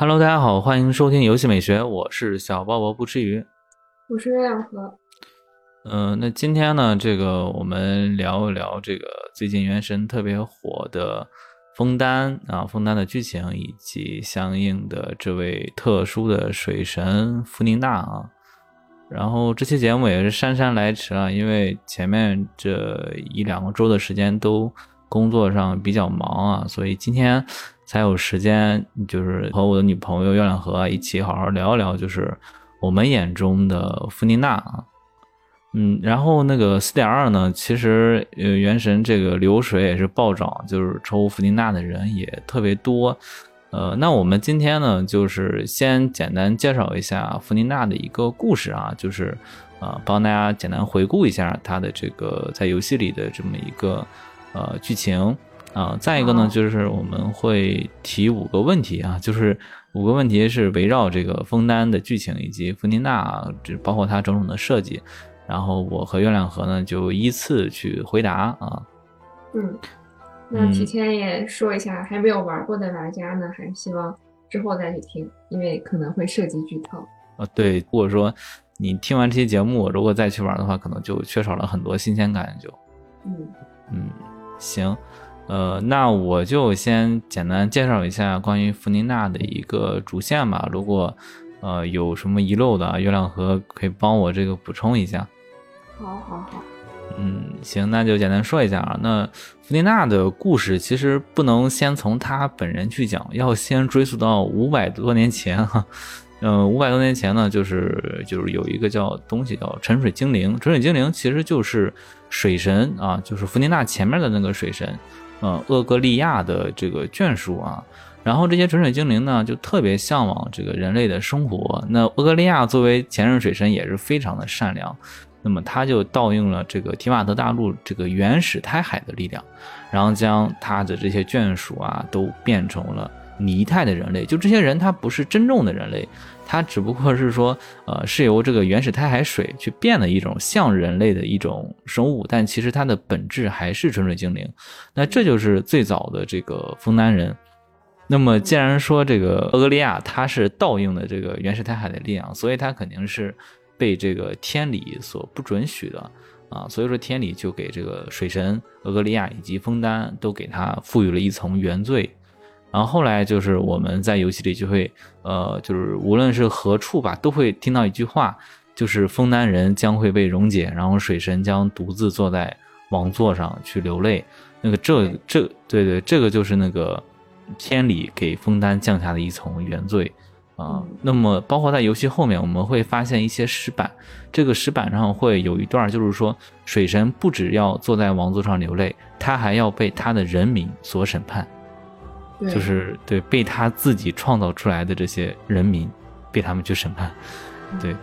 Hello，大家好，欢迎收听游戏美学，我是小鲍勃不吃鱼，我是月亮河。嗯，那今天呢，这个我们聊一聊这个最近《原神》特别火的枫丹啊，枫丹的剧情以及相应的这位特殊的水神芙宁娜啊。然后这期节目也是姗姗来迟啊，因为前面这一两个周的时间都工作上比较忙啊，所以今天才有时间，就是和我的女朋友月亮河一起好好聊一聊，就是我们眼中的芙宁娜啊。嗯，然后那个四点二呢，其实呃，原神这个流水也是暴涨，就是抽芙宁娜的人也特别多。呃，那我们今天呢，就是先简单介绍一下芙宁娜的一个故事啊，就是啊，帮大家简单回顾一下她的这个在游戏里的这么一个呃剧情啊。再一个呢，就是我们会提五个问题啊，就是五个问题是围绕这个枫丹的剧情以及弗宁娜，这包括它种种的设计。然后我和月亮河呢就依次去回答啊。嗯，那提前也说一下，还没有玩过的玩家呢，还是希望之后再去听，因为可能会涉及剧透。啊，对，或者说你听完这期节目，如果再去玩的话，可能就缺少了很多新鲜感。就，嗯嗯，行，呃，那我就先简单介绍一下关于弗宁娜的一个主线吧。如果呃有什么遗漏的，月亮河可以帮我这个补充一下。好，好，好，嗯，行，那就简单说一下啊。那弗妮娜的故事其实不能先从她本人去讲，要先追溯到五百多年前哈。嗯，五百多年前呢，就是就是有一个叫东西叫沉水精灵，沉水精灵其实就是水神啊，就是弗妮娜前面的那个水神，呃，厄格利亚的这个眷属啊。然后这些纯水精灵呢，就特别向往这个人类的生活。那厄格利亚作为前任水神，也是非常的善良。那么他就盗用了这个提瓦德大陆这个原始胎海的力量，然后将他的这些眷属啊都变成了泥态的人类。就这些人，他不是真正的人类，它只不过是说，呃，是由这个原始胎海水去变的一种像人类的一种生物，但其实它的本质还是纯水精灵。那这就是最早的这个枫丹人。那么既然说这个俄格利亚它是倒映的这个原始胎海的力量，所以它肯定是。被这个天理所不准许的啊，所以说天理就给这个水神俄格利亚以及枫丹都给他赋予了一层原罪，然后后来就是我们在游戏里就会呃，就是无论是何处吧，都会听到一句话，就是枫丹人将会被溶解，然后水神将独自坐在王座上去流泪。那个这这对对，这个就是那个天理给枫丹降下的一层原罪。啊，那么包括在游戏后面，我们会发现一些石板，这个石板上会有一段，就是说水神不只要坐在王座上流泪，他还要被他的人民所审判，就是对被他自己创造出来的这些人民，被他们去审判，对，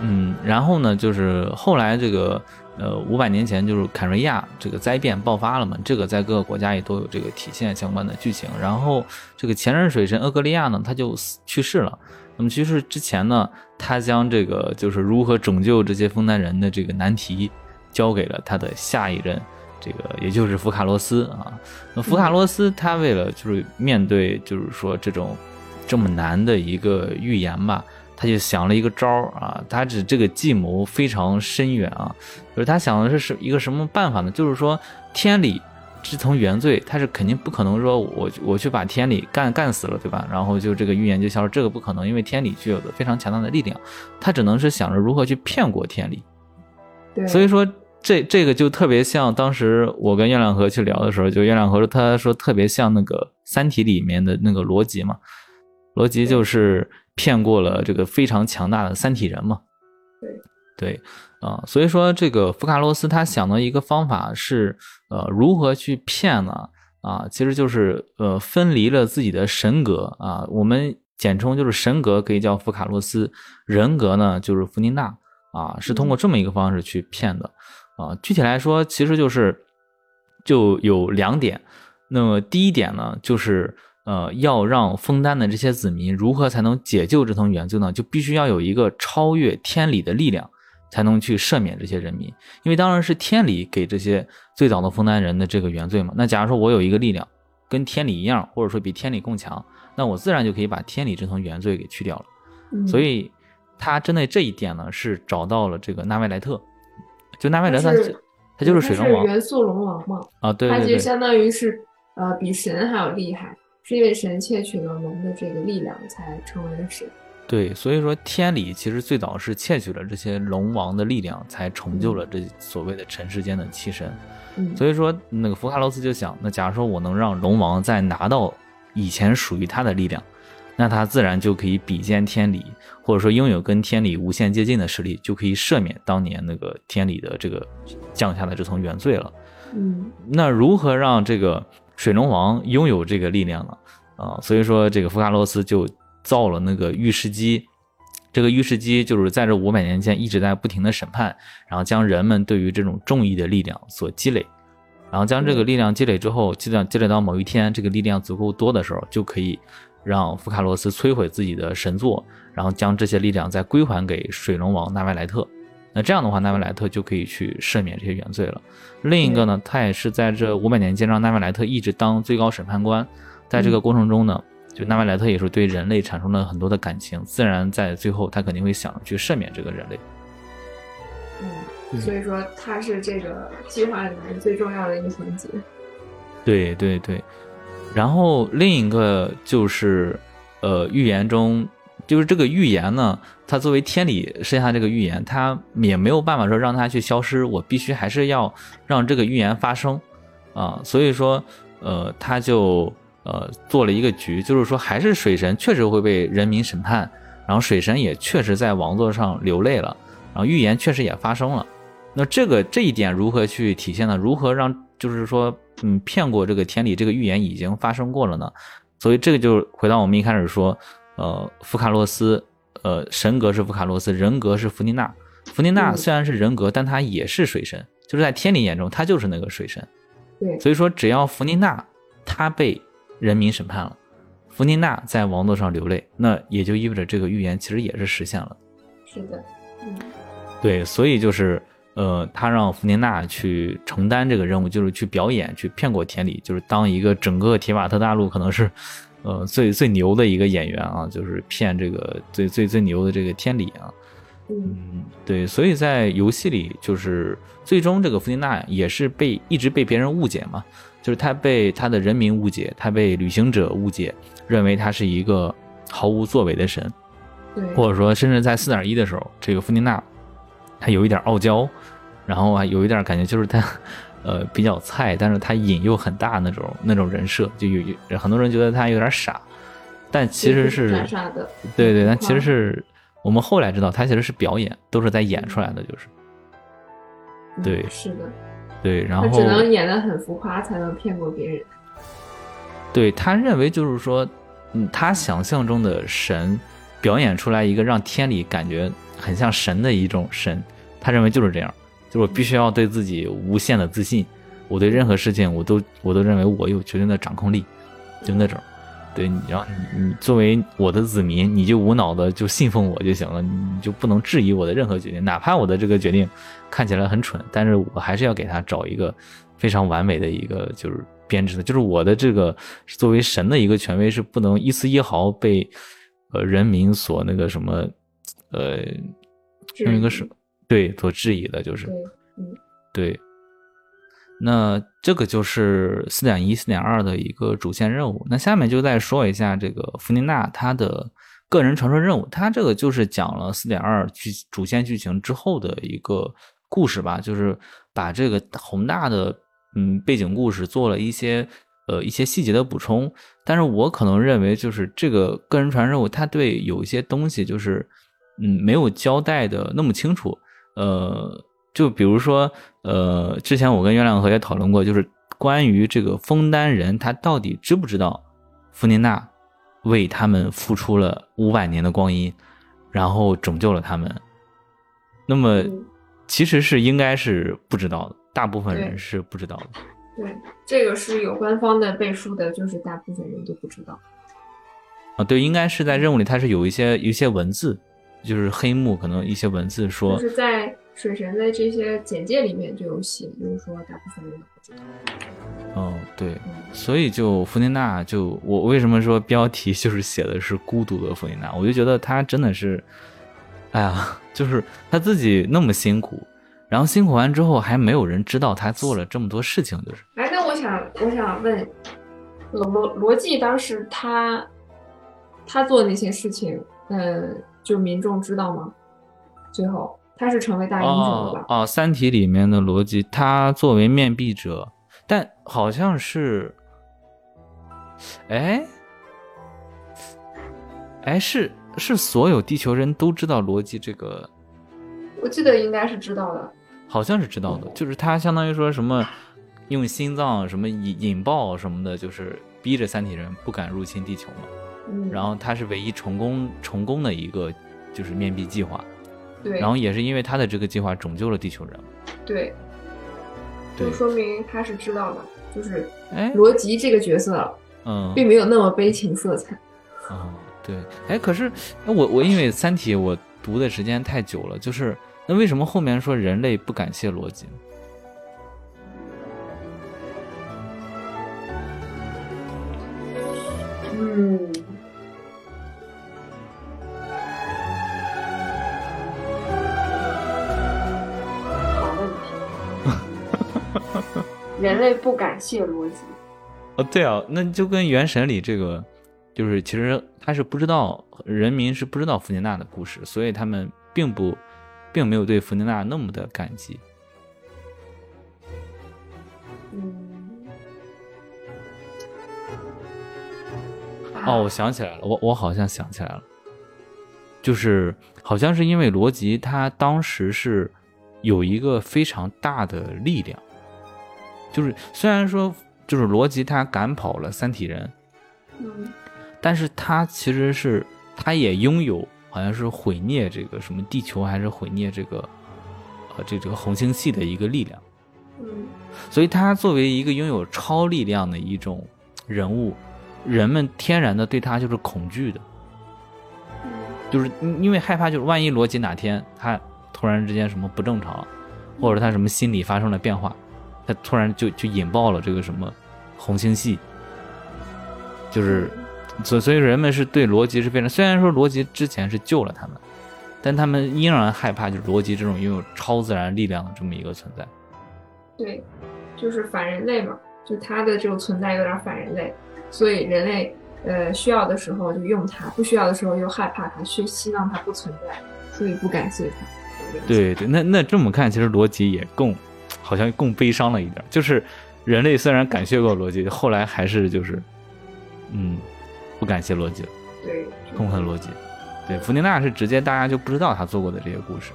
嗯，然后呢，就是后来这个。呃，五百年前就是坎瑞亚这个灾变爆发了嘛，这个在各个国家也都有这个体现相关的剧情。然后这个前任水神厄格利亚呢，他就去世了。那么去世之前呢，他将这个就是如何拯救这些枫丹人的这个难题交给了他的下一任，这个也就是福卡洛斯啊。那福卡洛斯他为了就是面对就是说这种这么难的一个预言吧。他就想了一个招儿啊，他这这个计谋非常深远啊，就是他想的是是一个什么办法呢？就是说天理这层原罪，他是肯定不可能说我我去把天理干干死了，对吧？然后就这个预言就消失，这个不可能，因为天理具有的非常强大的力量，他只能是想着如何去骗过天理。对，所以说这这个就特别像当时我跟月亮河去聊的时候，就月亮河说他说特别像那个三体里面的那个逻辑嘛，逻辑就是。骗过了这个非常强大的三体人嘛？对对啊，所以说这个福卡洛斯他想的一个方法是，呃，如何去骗呢？啊，其实就是呃分离了自己的神格啊，我们简称就是神格，可以叫福卡洛斯，人格呢就是弗宁娜啊，是通过这么一个方式去骗的啊。具体来说，其实就是就有两点，那么第一点呢就是。呃，要让枫丹的这些子民如何才能解救这层原罪呢？就必须要有一个超越天理的力量，才能去赦免这些人民。因为当然是天理给这些最早的枫丹人的这个原罪嘛。那假如说我有一个力量跟天理一样，或者说比天理更强，那我自然就可以把天理这层原罪给去掉了。嗯所以他针对这一点呢，是找到了这个纳维莱特，就纳维莱特他就是水龙王元素龙王嘛，啊，对他就相当于是呃比神还要厉害，是因为神窃取了龙的这个力量才成为了神。对，所以说天理其实最早是窃取了这些龙王的力量，才成就了这所谓的尘世间的七神。嗯，所以说，那个福卡洛斯就想，那假如说我能让龙王再拿到以前属于他的力量，那他自然就可以比肩天理，或者说拥有跟天理无限接近的实力，就可以赦免当年那个天理的这个降下的这层原罪了。嗯那如何让这个水龙王拥有这个力量呢？啊，所以说这个福卡洛斯就造了那个御史机。这个御史机就是在这五百年间一直在不停的审判，然后将人们对于这种正义的力量所积累，然后将这个力量积累之后，积累积累到某一天这个力量足够多的时候，就可以让福卡洛斯摧毁自己的神作，然后将这些力量再归还给水龙王纳维莱特。那这样的话，纳维莱特就可以去赦免这些原罪了。另一个呢，他也是在这五百年间让纳维莱特一直当最高审判官，在这个过程中呢，就纳维莱特也是对人类产生了很多的感情，自然在最后他肯定会想着去赦免这个人类。嗯，所以说他是这个计划里面最重要的一个环节。对对对，然后另一个就是，呃，预言中就是这个预言呢，它作为天理设下这个预言，它也没有办法说让它去消失，我必须还是要让这个预言发生啊，所以说，呃，他就呃做了一个局，就是说还是水神确实会被人民审判，然后水神也确实在王座上流泪了，然后预言确实也发生了。那这个这一点如何去体现呢？如何让就是说，嗯，骗过这个天理这个预言已经发生过了呢？所以这个就回到我们一开始说，呃，福卡洛斯，呃，神格是福卡洛斯，人格是弗尼娜。弗尼娜嗯虽然是人格，但她也是水神，就是在天理眼中，她就是那个水神。对，所以说，只要弗尼娜她被人民审判了，弗尼娜在王座上流泪，那也就意味着这个预言其实也是实现了。是的，嗯对，所以就是呃，他让弗尼娜去承担这个任务，就是去表演，去骗过天理，就是当一个整个提瓦特大陆可能是呃最最牛的一个演员啊，就是骗这个最最最牛的这个天理啊。嗯嗯，对，所以在游戏里，就是最终这个弗尼娜也是被一直被别人误解嘛，就是他被他的人民误解，他被旅行者误解，认为他是一个毫无作为的神。对，或者说甚至在四点一的时候，这个弗尼娜她有一点傲娇，然后还有一点感觉就是他 呃比较菜，但是他瘾又很大那种那种人设，就有有很多人觉得他有点傻，但其实是傻傻的，对对，但其实是我们后来知道他其实是表演，都是在演出来的，就是。嗯对。是的，对，然后他只能演的很浮夸，才能骗过别人。对他认为就是说，嗯，他想象中的神表演出来一个让天理感觉很像神的一种神，他认为就是这样，就是我必须要对自己无限的自信，我对任何事情我都我都认为我有绝对的掌控力，就那种。对，然后你你作为我的子民，你就无脑的就信奉我就行了，你就不能质疑我的任何决定，哪怕我的这个决定看起来很蠢，但是我还是要给他找一个非常完美的一个就是编制的，就是我的这个作为神的一个权威是不能一丝一毫被呃人民所那个什么呃用一个是对所质疑的，就是对，嗯对，那这个就是四点一、四点二的一个主线任务。那下面就再说一下这个弗尼娜她的个人传说任务。她这个就是讲了四点二剧主线剧情之后的一个故事吧，就是把这个宏大的嗯背景故事做了一些呃一些细节的补充。但是我可能认为，就是这个个人传任务，它对有一些东西就是嗯没有交代的那么清楚。呃，就比如说，呃，之前我跟月亮河也讨论过，就是关于这个枫丹人，他到底知不知道弗尼娜为他们付出了五百年的光阴，然后拯救了他们。那么嗯其实是应该是不知道的，大部分人是不知道的。对，这个是有官方的背书的，就是大部分人都不知道。啊，对，应该是在任务里，它是有一些有一些文字，就是黑幕可能一些文字说就，是在水神的这些简介里面就有写，就是说大部分人都不知道。哦，对，所以就弗妮娜就我为什么说标题就是写的是孤独的弗妮娜，我就觉得她真的是，哎呀，就是她自己那么辛苦，然后辛苦完之后还没有人知道她做了这么多事情，就是。哎，那我想我想问，罗罗罗辑当时他他做的那些事情，呃，就民众知道吗？最后他是成为大英雄了吧？哦，《三体》里面的逻辑，他作为面壁者。但好像是，哎，哎，是是所有地球人都知道逻辑这个？我记得应该是知道的，好像是知道的，就是他相当于说什么用心脏什么引引爆什么的，就是逼着三体人不敢入侵地球嘛。嗯，然后他是唯一成功成功的一个就是面壁计划，对，然后也是因为他的这个计划拯救了地球人，对。就说明他是知道的，就是哎，罗辑这个角色，嗯，并没有那么悲情色彩。哦，对，哎，可是我我因为《三体》我读的时间太久了，就是那为什么后面说人类不感谢罗辑？嗯。人类不感谢逻辑，哦，对啊，那就跟《原神》里这个，就是其实他是不知道人民是不知道弗尼娜的故事，所以他们并不，并没有对弗尼娜那么的感激。嗯，哦，我想起来了，我我好像想起来了，就是好像是因为罗辑他当时是有一个非常大的力量。就是虽然说就是罗辑他赶跑了三体人，嗯，但是他其实是他也拥有好像是毁灭这个什么地球还是毁灭这个，呃这这个恒星系的一个力量，嗯，所以他作为一个拥有超力量的一种人物，人们天然的对他就是恐惧的，就是因为害怕就是万一罗辑哪天他突然之间什么不正常，或者他什么心理发生了变化。他突然就就引爆了这个什么红星系，就是所所以人们是对罗辑是非常虽然说罗辑之前是救了他们，但他们依然害怕就是罗辑这种拥有超自然力量的这么一个存在。对，就是反人类嘛，就他的这种存在有点反人类，所以人类呃需要的时候就用他，不需要的时候又害怕他，希希望他不存在，所以不感谢他。对对，那那这么看，其实罗辑也更。好像更悲伤了一点，就是人类虽然感谢过逻辑，后来还是就是，嗯，不感谢逻辑了。对，痛恨逻辑。对，弗尼娜是直接大家就不知道他做过的这些故事，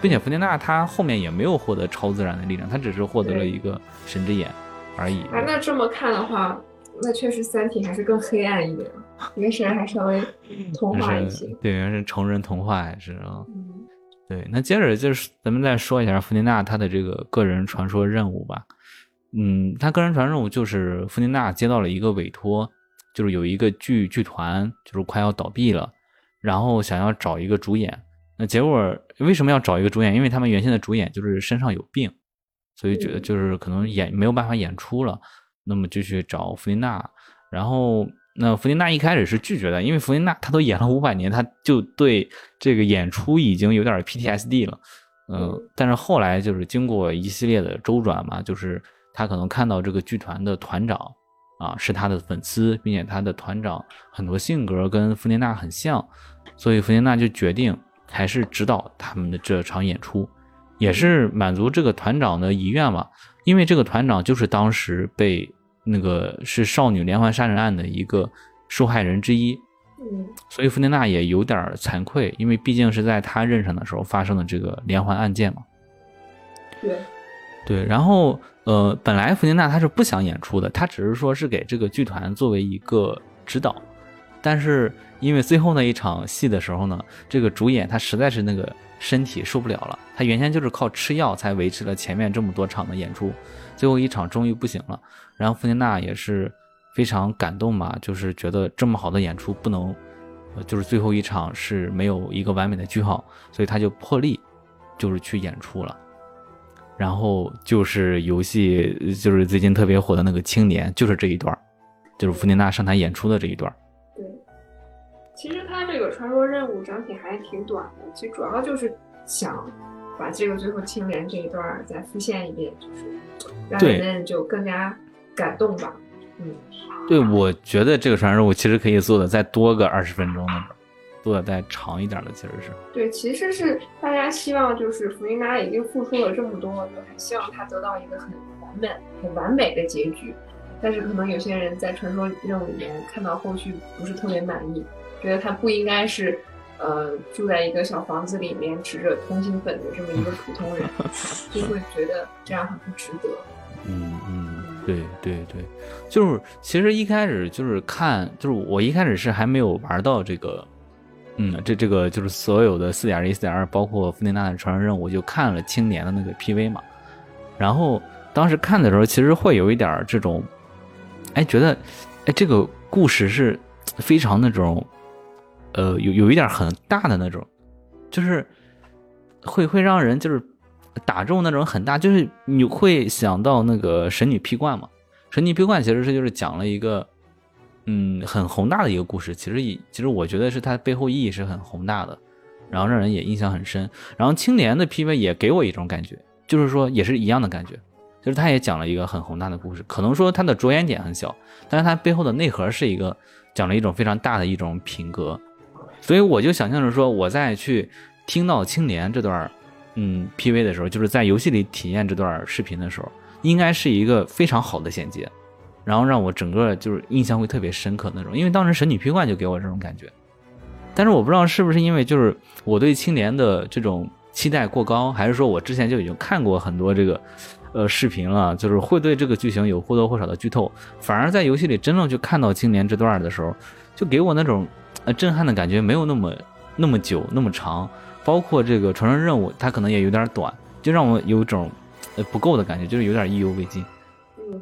并且弗尼娜他后面也没有获得超自然的力量，他只是获得了一个神之眼而已。啊，那这么看的话，那确实三体还是更黑暗一点，原神还稍微童话一些。对，原神成人童话还是啊。对，那接着就是咱们再说一下弗尼娜她的这个个人传说任务吧。嗯，她个人传说任务就是弗尼娜接到了一个委托，就是有一个剧剧团就是快要倒闭了，然后想要找一个主演。那结果为什么要找一个主演？因为他们原先的主演就是身上有病，所以觉得就是可能演没有办法演出了，那么就去找弗尼娜，然后。那弗林娜一开始是拒绝的，因为弗林娜她都演了五百年，她就对这个演出已经有点 PTSD 了。嗯，但是后来就是经过一系列的周转嘛，就是她可能看到这个剧团的团长啊是她的粉丝，并且他的团长很多性格跟弗林娜很像，所以弗林娜就决定还是指导他们的这场演出，也是满足这个团长的遗愿嘛，因为这个团长就是当时被。那个是少女连环杀人案的一个受害人之一，嗯，所以弗内娜也有点惭愧，因为毕竟是在他任上的时候发生的这个连环案件嘛。对，对，然后呃，本来弗内娜她是不想演出的，她只是说是给这个剧团作为一个指导，但是因为最后那一场戏的时候呢，这个主演他实在是那个身体受不了了，他原先就是靠吃药才维持了前面这么多场的演出，最后一场终于不行了。然后弗尼娜也是非常感动嘛，就是觉得这么好的演出不能，就是最后一场是没有一个完美的句号，所以他就破例，就是去演出了。然后就是游戏，就是最近特别火的那个青年，就是这一段儿，就是弗琳娜上台演出的这一段儿。对，其实他这个传说任务整体还挺短的，其实主要就是想把这个最后青年这一段儿再复现一遍，就是让对人们就更加感动吧。嗯，对，我觉得这个传说任务其实可以做的再多个二十分钟的，做的再长一点的，其实是。对，其实是大家希望就是弗琳娜已经付出了这么多，就很希望她得到一个很完美、很完美的结局。但是可能有些人在传说任务里面看到后续不是特别满意，觉得她不应该是呃住在一个小房子里面吃着通心粉的这么一个普通人，就会觉得这样很不值得。嗯嗯，对对对，就是其实一开始就是看，就是我一开始是还没有玩到这个，嗯，这这个就是所有的四点一、四点二，包括弗内娜的传说任务，我就看了青年的那个 PV 嘛。然后当时看的时候，其实会有一点这种，哎，觉得，哎，这个故事是非常那种，呃，有有一点很大的那种，就是会会让人就是打中那种很大，就是你会想到那个神女劈冠嘛。神女劈冠其实是就是讲了一个，嗯，很宏大的一个故事。其实其实我觉得是它背后意义是很宏大的，然后让人也印象很深。然后青莲的 PV 也给我一种感觉，就是说也是一样的感觉，就是他也讲了一个很宏大的故事。可能说它的着眼点很小，但是它背后的内核是一个讲了一种非常大的一种品格。所以我就想象着说，我再去听到青莲这段嗯 PV 的时候，就是在游戏里体验这段视频的时候，应该是一个非常好的衔接，然后让我整个就是印象会特别深刻那种。因为当时神女劈冠就给我这种感觉，但是我不知道是不是因为就是我对青莲的这种期待过高，还是说我之前就已经看过很多这个呃视频了，就是会对这个剧情有或多或少的剧透，反而在游戏里真正去看到青莲这段的时候，就给我那种呃震撼的感觉没有那么那么久那么长。包括这个传说任务，它可能也有点短，就让我有种呃不够的感觉，就是有点意犹未尽。嗯，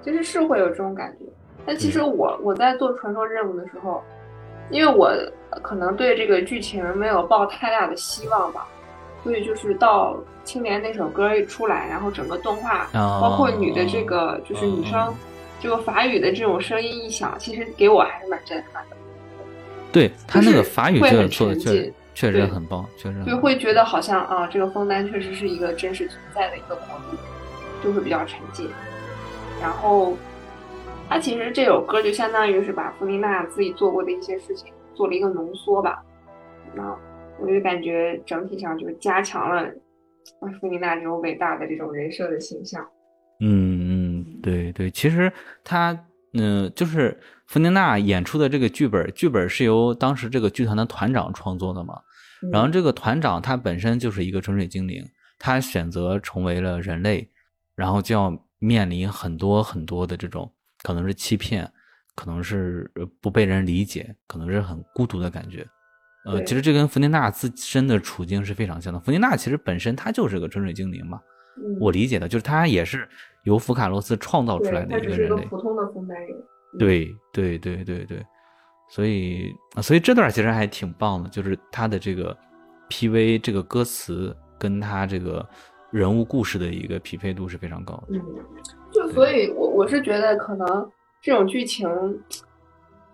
其实是会有这种感觉。但其实我我在做传说任务的时候，因为我可能对这个剧情没有抱太大的希望吧，所以就是到青年那首歌一出来，然后整个动画，哦包括女的这个就是女生这个法语的这种声音一响，其实给我还是蛮震撼的。对他那个法语这个会很做的确沉浸确实很棒，确实。就会觉得好像啊，这个枫丹确实是一个真实存在的一个国度，就会比较沉浸。然后，它其实这首歌就相当于是把弗琳娜自己做过的一些事情做了一个浓缩吧。那我就感觉整体上就是加强了啊弗琳娜这种伟大的这种人设的形象。嗯嗯，对对，其实他嗯、就是弗宁娜演出的这个剧本，剧本是由当时这个剧团的团长创作的嘛。嗯然后这个团长他本身就是一个纯水精灵，他选择成为了人类，然后就要面临很多很多的这种可能是欺骗，可能是呃不被人理解，可能是很孤独的感觉。呃，其实这跟弗宁娜自身的处境是非常像的。弗宁娜其实本身她就是个纯水精灵嘛，嗯我理解的就是她也是由福卡洛斯创造出来的一个人类。个普通的枫丹人。对对对对对，所以啊所以这段其实还挺棒的，就是他的这个 PV 这个歌词跟他这个人物故事的一个匹配度是非常高的。嗯，就所以我，我是觉得可能这种剧情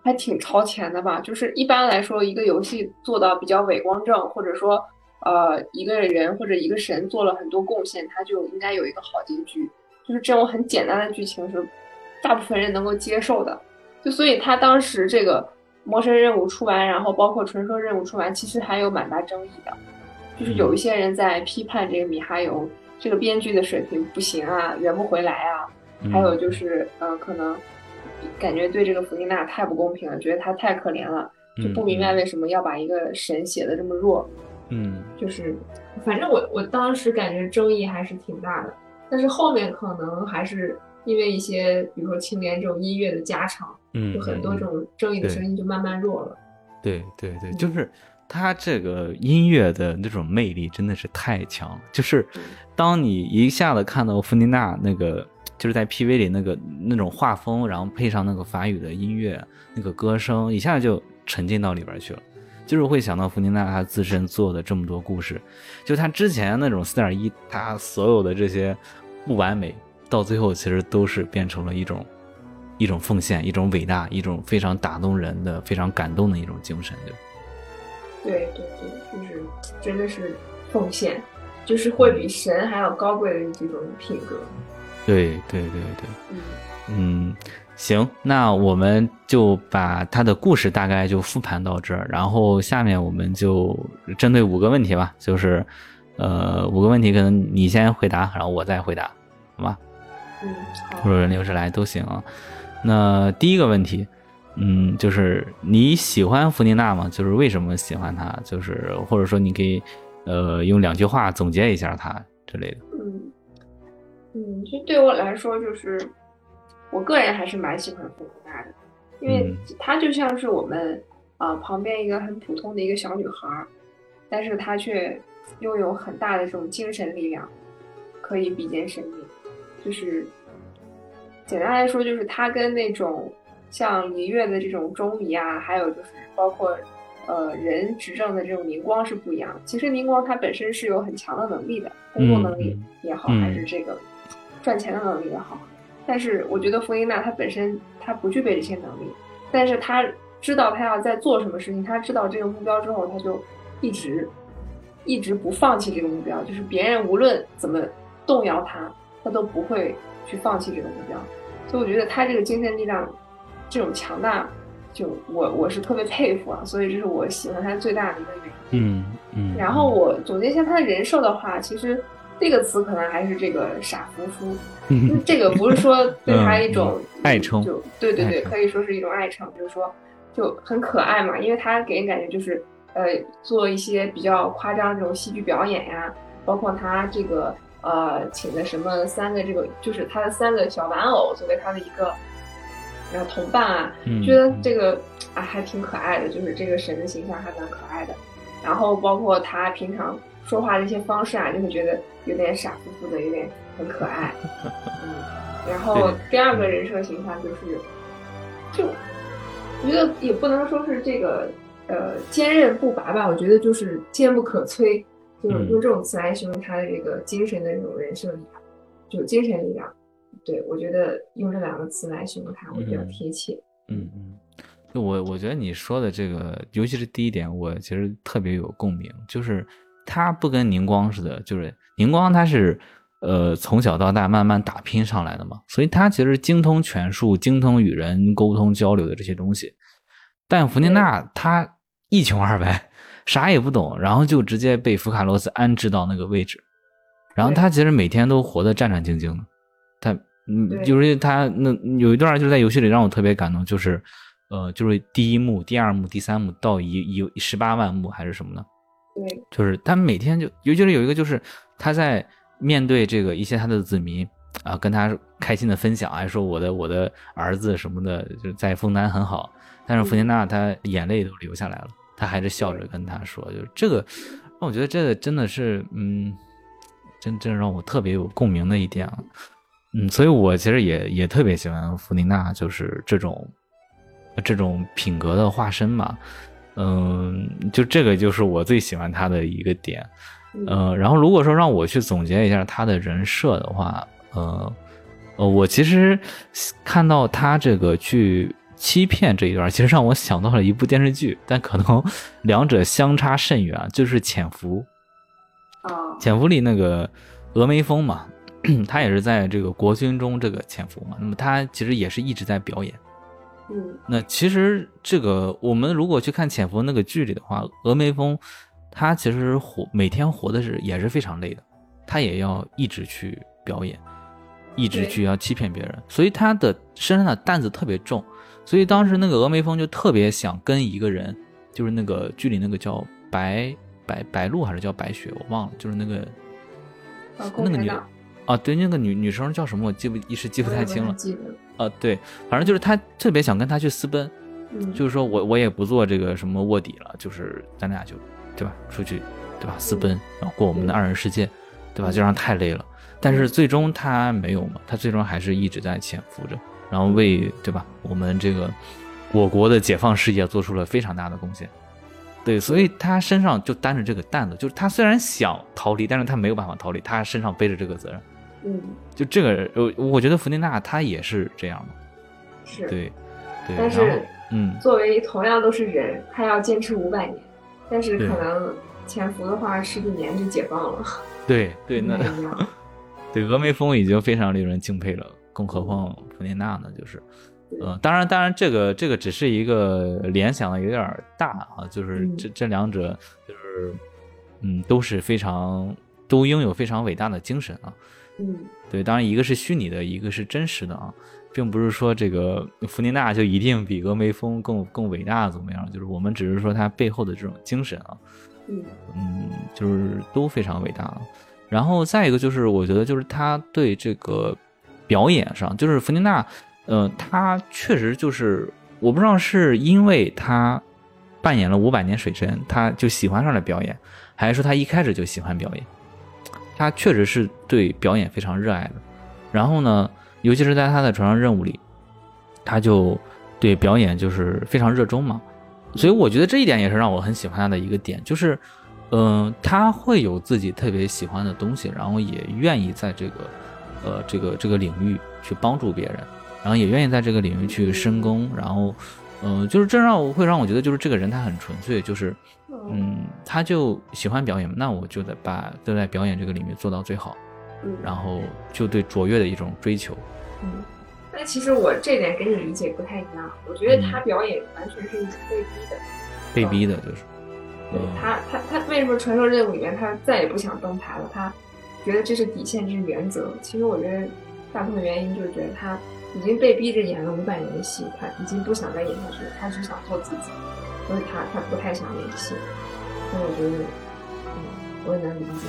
还挺超前的吧。就是一般来说，一个游戏做到比较伪光正，或者说呃一个人或者一个神做了很多贡献，他就应该有一个好结局。就是这种很简单的剧情是大部分人能够接受的。就所以他当时这个魔神任务出完，然后包括传说任务出完，其实还有蛮大争议的。就是有一些人在批判这个米哈游这个编剧的水平不行啊，圆不回来啊。嗯还有就是，呃，可能感觉对这个弗丽娜太不公平了，觉得她太可怜了，就不明白为什么要把一个神写的这么弱。嗯就是，反正我我当时感觉争议还是挺大的，但是后面可能还是因为一些，比如说青年这种音乐的加长，嗯，就很多嗯这种争议的声音就慢慢弱了。对对对，就是他这个音乐的那种魅力真的是太强了。就是当你一下子看到弗妮娜那个，就是在 PV 里那个那种画风，然后配上那个法语的音乐，那个歌声，一下就沉浸到里边去了。就是会想到弗妮娜她自身做的这么多故事，就她之前那种四点一，她所有的这些不完美，到最后其实都是变成了一种一种奉献，一种伟大，一种非常打动人的、非常感动的一种精神，对吧？对对对，就是真的是奉献，就是会比神还要高贵的这种品格。对对对对，嗯嗯，行，那我们就把他的故事大概就复盘到这儿，然后下面我们就针对五个问题吧，就是呃五个问题，可能你先回答，然后我再回答，好吧？嗯，或，者轮流着来都行啊。那第一个问题，嗯，就是你喜欢弗妮娜吗？就是为什么喜欢她？就是或者说你可以呃用两句话总结一下她之类的。嗯嗯，其实对我来说，就是我个人还是蛮喜欢弗妮娜的，因为嗯她就像是我们啊、旁边一个很普通的一个小女孩，但是她却拥有很大的这种精神力量，可以比肩生命。就是简单来说，就是他跟那种像璃月的这种钟离啊，还有就是包括呃人执政的这种宁光是不一样的。其实宁光它本身是有很强的能力的，工作能力嗯也好，嗯还是这个赚钱的能力也好。但是我觉得弗琳娜她本身她不具备这些能力，但是她知道她要在做什么事情，她知道这个目标之后，她就一直一直不放弃这个目标，就是别人无论怎么动摇她，她都不会去放弃这个目标。所以我觉得他这个精神力量这种强大，就我我是特别佩服啊，所以这是我喜欢他最大的一个原因。嗯嗯。然后我总结一下他的人设的话，其实这个词可能还是这个傻夫妇，嗯这个不是说对他一种嗯爱称就对对对，可以说是一种爱称，就是说就很可爱嘛，因为他给人感觉就是呃做一些比较夸张这种戏剧表演呀，包括他这个呃请的什么三个这个就是他的三个小玩偶作为他的一个呃同伴啊，嗯觉得这个啊还挺可爱的，就是这个神的形象还蛮可爱的。然后包括他平常说话的一些方式啊，就会觉得有点傻乎乎的，有点很可爱。嗯，然后第二个人设形象就是，就我觉得也不能说是这个呃坚韧不拔吧，我觉得就是坚不可摧，就用这种词来形容他的这个精神的这种人设力量，就精神力量。对，我觉得用这两个词来形容他会比较嗯。贴切。嗯嗯，就我我觉得你说的这个，尤其是第一点，我其实特别有共鸣，就是他不跟宁光似的，就是宁光他是呃从小到大慢慢打拼上来的嘛，所以他其实精通权术，精通与人沟通交流的这些东西，但弗尼娜她一穷二白，啥也不懂，然后就直接被福卡洛斯安置到那个位置，然后他其实每天都活得战战兢兢的，他嗯，就是他那有一段就是在游戏里让我特别感动，就是呃，就是第一幕、第二幕、第三幕到一一十八万幕还是什么呢？对，就是他每天就，尤其是有一个就是他在面对这个一些他的子民啊，跟他开心的分享，还说我的我的儿子什么的，就在枫丹很好，但是弗妮娜她眼泪都流下来了，她还是笑着跟他说，就这个，让我觉得这个真的是，嗯，真真让我特别有共鸣的一点啊，嗯，所以我其实也也特别喜欢弗妮娜，就是这种这种品格的化身嘛。嗯，就这个就是我最喜欢他的一个点。嗯呃，然后如果说让我去总结一下他的人设的话，呃，呃，我其实看到他这个去欺骗这一段，其实让我想到了一部电视剧，但可能两者相差甚远，就是《潜伏》。啊，《潜伏》里那个峨眉峰嘛，他也是在这个国军中这个潜伏嘛，那么他其实也是一直在表演。嗯那其实这个我们如果去看《潜伏》那个剧里的话，峨眉峰他其实活每天活的是也是非常累的，他也要一直去表演，一直去要欺骗别人，所以他的身上的担子特别重。所以当时那个峨眉峰就特别想跟一个人，就是那个剧里那个叫白白白鹿还是叫白雪，我忘了，就是那个啊，那个女的啊，对，那个女女生叫什么，我记不一时记不太清了。啊，对，反正就是他特别想跟他去私奔，嗯，就是说我我也不做这个什么卧底了，就是咱俩就对吧，出去对吧，私奔，然后过我们的二人世界，对吧？这样太累了。但是最终他没有嘛，他最终还是一直在潜伏着，然后为对吧我们这个我国的解放事业做出了非常大的贡献。对，所以他身上就担着这个担子，就是他虽然想逃离，但是他没有办法逃离，他身上背着这个责任。嗯，就这个，我，我觉得弗蒂娜她也是这样的，是，对，对。但是，嗯，作为同样都是人，他要坚持五百年，但是可能潜伏的话十几年就解放了，对 对，那。对峨眉峰已经非常令人敬佩了，更何况弗蒂娜呢？就是，呃，当然，当然，这个这个只是一个联想的有点儿大啊，就是嗯这这两者就是，嗯，都是非常都拥有非常伟大的精神啊。嗯对，当然一个是虚拟的，一个是真实的啊，并不是说这个弗尼娜就一定比峨眉峰更更伟大怎么样，就是我们只是说它背后的这种精神啊，嗯嗯，就是都非常伟大啊。然后再一个就是，我觉得就是他对这个表演上，就是弗尼娜，呃，他确实就是，我不知道是因为他扮演了五百年水神，他就喜欢上了表演，还是说他一开始就喜欢表演？他确实是对表演非常热爱的。然后呢，尤其是在他的船上任务里，他就对表演就是非常热衷嘛。所以我觉得这一点也是让我很喜欢他的一个点，就是，嗯、他会有自己特别喜欢的东西，然后也愿意在这个，呃，这个这个领域去帮助别人，然后也愿意在这个领域去深耕，然后，嗯、就是这让我会让我觉得就是这个人他很纯粹，就是，嗯，他就喜欢表演，那我就得把就在表演这个领域做到最好，嗯，然后就对卓越的一种追求。嗯，但其实我这点跟你理解不太一样，我觉得他表演完全是一种被逼的。被逼的就是，对嗯他，他他为什么传说任务里面他再也不想登台了？他觉得这是底线，这是原则。其实我觉得大部分原因就是觉得他已经被逼着演了五百年的戏，他已经不想再演下去了，他只想做自己，所以他他不太想演戏。所以我觉得，嗯，我也能理解。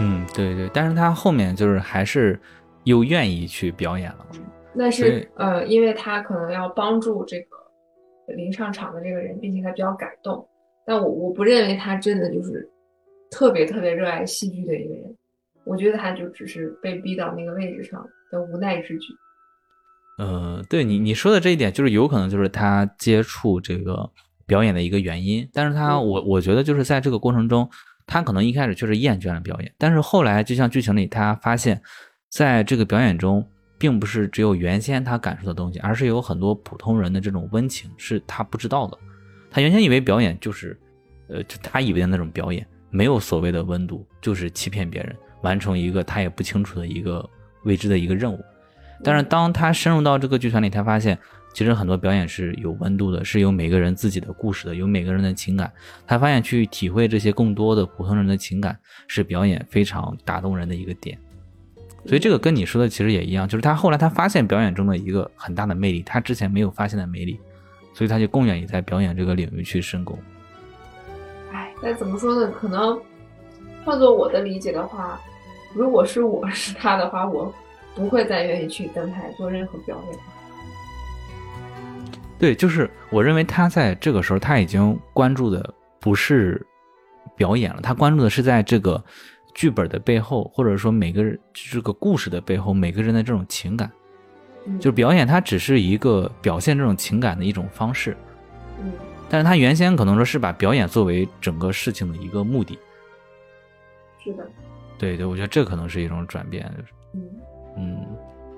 嗯，对对，但是他后面就是还是又愿意去表演了嘛。但是呃，因为他可能要帮助这个临上场的这个人，并且他比较感动，但我我不认为他真的就是特别特别热爱戏剧的一个人，我觉得他就只是被逼到那个位置上的无奈之举。呃，对你你说的这一点，就是有可能就是他接触这个表演的一个原因，但是他嗯我我觉得就是在这个过程中，他可能一开始确实厌倦了表演，但是后来就像剧情里他发现，在这个表演中，并不是只有原先他感受的东西，而是有很多普通人的这种温情是他不知道的。他原先以为表演就是，呃，就他以为的那种表演，没有所谓的温度，就是欺骗别人，完成一个他也不清楚的一个未知的一个任务。但是当他深入到这个剧团里，他发现其实很多表演是有温度的，是有每个人自己的故事的，有每个人的情感。他发现去体会这些更多的普通人的情感，是表演非常打动人的一个点。所以这个跟你说的其实也一样，就是他后来他发现表演中的一个很大的魅力，他之前没有发现的魅力，所以他就更愿意在表演这个领域去深耕。哎，那怎么说呢？可能换做我的理解的话，如果是我是他的话，我不会再愿意去登台做任何表演。对，就是我认为他在这个时候他已经关注的不是表演了，他关注的是在这个剧本的背后，或者说每个人这个故事的背后，每个人的这种情感。嗯，就是表演，它只是一个表现这种情感的一种方式，嗯但是他原先可能说是把表演作为整个事情的一个目的。是的，对对，我觉得这可能是一种转变，就是嗯嗯，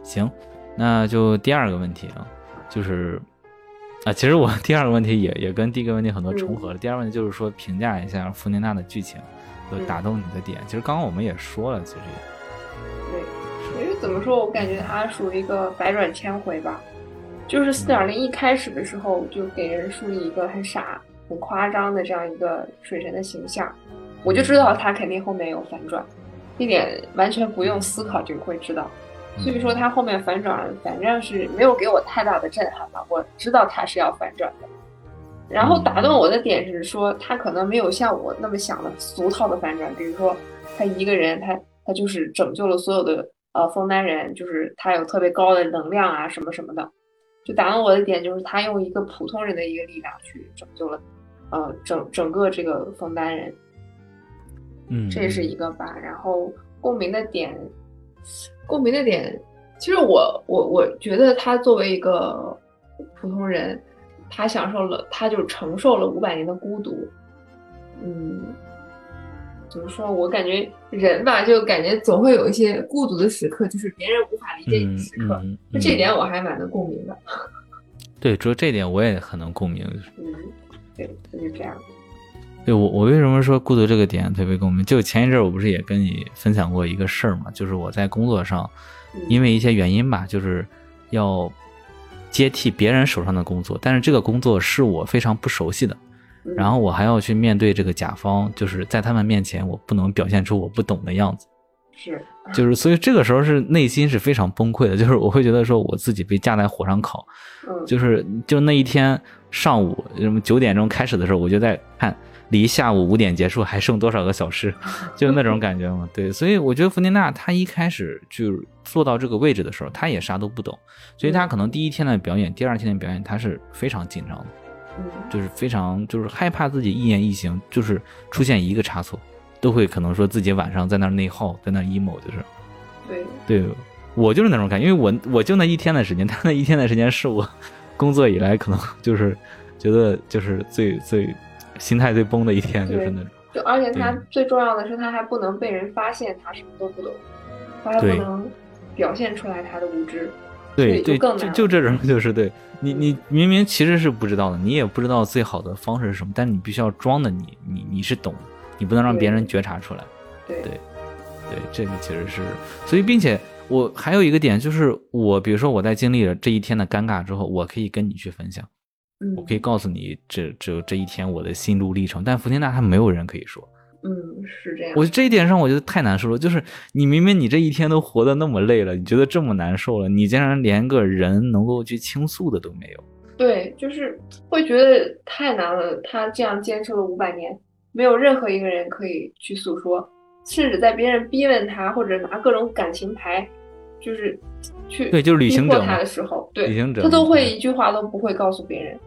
行，那就第二个问题啊，就是啊，其实我 第二个问题也也跟第一个问题很多重合了。第二个问题就是说评价一下弗尼娜的剧情，就打动你的点。其实刚刚我们也说了，其实也对，其实怎么说，我感觉它属于一个百转千回吧。就是四点零一开始的时候，就给人树立一个很傻、很夸张的这样一个水神的形象，我就知道他肯定后面有反转，这点完全不用思考就会知道。所以说他后面反转，反正是没有给我太大的震撼吧，我知道他是要反转的。然后打动我的点是说，他可能没有像我那么想的俗套的反转，比如说他一个人，他他就是拯救了所有的呃枫丹人，就是他有特别高的能量啊什么什么的。就打动我的点就是他用一个普通人的一个力量去拯救了呃整整个这个枫丹人，嗯，这是一个吧。然后共鸣的点，共鸣的点，其实我我我觉得他作为一个普通人，他享受了，他就承受了五百年的孤独，嗯，怎么说？我感觉人吧，就感觉总会有一些孤独的时刻，就是别人无法理解你的时刻。嗯那、这点我还蛮能共鸣的。对，主要这点我也很能共鸣。嗯，对，就是这样。对我，我为什么说孤独这个点特别共鸣？就前一阵儿我不是也跟你分享过一个事儿嘛，就是我在工作上，因为一些原因吧，就是要接替别人手上的工作，但是这个工作是我非常不熟悉的，嗯。然后我还要去面对这个甲方，就是在他们面前我不能表现出我不懂的样子，是，就是所以这个时候是内心是非常崩溃的，就是我会觉得说我自己被架在火上烤，嗯，就是就那一天上午什么九点钟开始的时候，我就在看离下午五点结束还剩多少个小时，就那种感觉嘛。对，所以我觉得弗妮娜她一开始就坐到这个位置的时候，她也啥都不懂，所以她可能第一天的表演、第二天的表演，她是非常紧张的，嗯就是非常就是害怕自己一言一行就是出现一个差错，都会可能说自己晚上在那内耗，在那 emo，就是对，对我就是那种感觉，因为我我就那一天的时间，他那一天的时间是我工作以来可能就是觉得就是最最心态最崩的一天，就是那种。就而且他最重要的是，他还不能被人发现他什么都不懂，他还不对能表现出来他的无知。对对，就就更难就这种 就是对你你明明其实是不知道的，你也不知道最好的方式是什么，但你必须要装的你你你是懂的，你不能让别人觉察出来。对对对，这个其实是，所以并且我还有一个点就是，我比如说我在经历了这一天的尴尬之后，我可以跟你去分享。嗯我可以告诉你这这这一天我的心路历程，但福天娜她没有人可以说，嗯是这样。我这一点上我觉得太难受了。就是你明明你这一天都活得那么累了，你觉得这么难受了，你竟然连个人能够去倾诉的都没有。对，就是会觉得太难了。他这样坚持了五百年，没有任何一个人可以去诉说，甚至在别人逼问他或者拿各种感情牌，就是去对就是旅行者他的时候，对旅行者他都会一句话都不会告诉别人。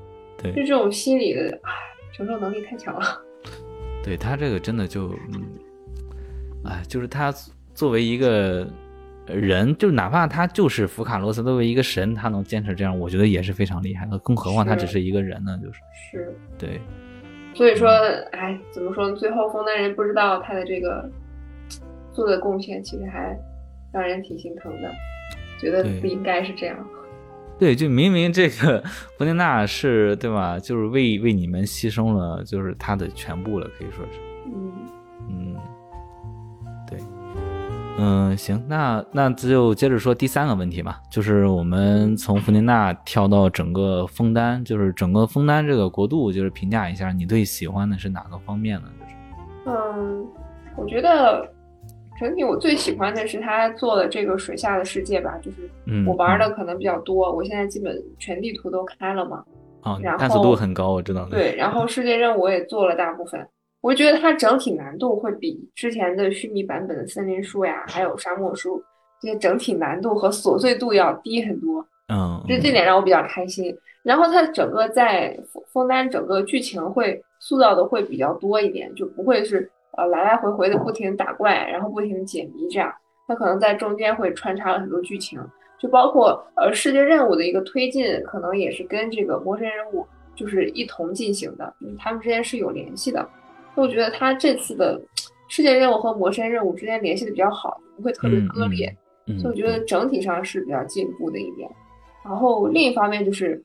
对就这种心理的，唉，承受能力太强了。对他这个真的就，嗯，哎，就是他作为一个人，就哪怕他就是福卡罗斯作为一个神，他能坚持这样，我觉得也是非常厉害的。更何况他只是一个人呢，就是是，对。所以说，哎，怎么说呢？最后枫丹人不知道他的这个做的贡献，其实还让人挺心疼的，觉得不应该是这样。对，就明明这个弗莲娜是对吧？就是为为你们牺牲了，就是他的全部了，可以说是，嗯，嗯，对，嗯，行，那那就接着说第三个问题吧，就是我们从弗莲娜跳到整个枫丹，就是整个枫丹这个国度，就是评价一下你最喜欢的是哪个方面呢？就是，嗯，我觉得整体我最喜欢的是他做的这个水下的世界吧，就是嗯，我玩的嗯可能比较多，我现在基本全地图都开了嘛。啊，探索度很高，我知道。对，然后世界任务我也做了大部分，我觉得它整体难度会比之前的虚拟版本的森林书呀，还有沙漠书这些整体难度和琐碎度要低很多，嗯，这这点让我比较开心。然后它整个在枫枫丹整个剧情会塑造的会比较多一点，就不会是呃来来回回的不停打怪，然后不停解谜这样。它可能在中间会穿插了很多剧情，就包括呃世界任务的一个推进，可能也是跟这个魔神任务就是一同进行的，就是他们之间是有联系的。所以我觉得它这次的世界任务和魔神任务之间联系的比较好，不会特别割裂。嗯，嗯所以我觉得整体上是比较进步的一点。然后另一方面就是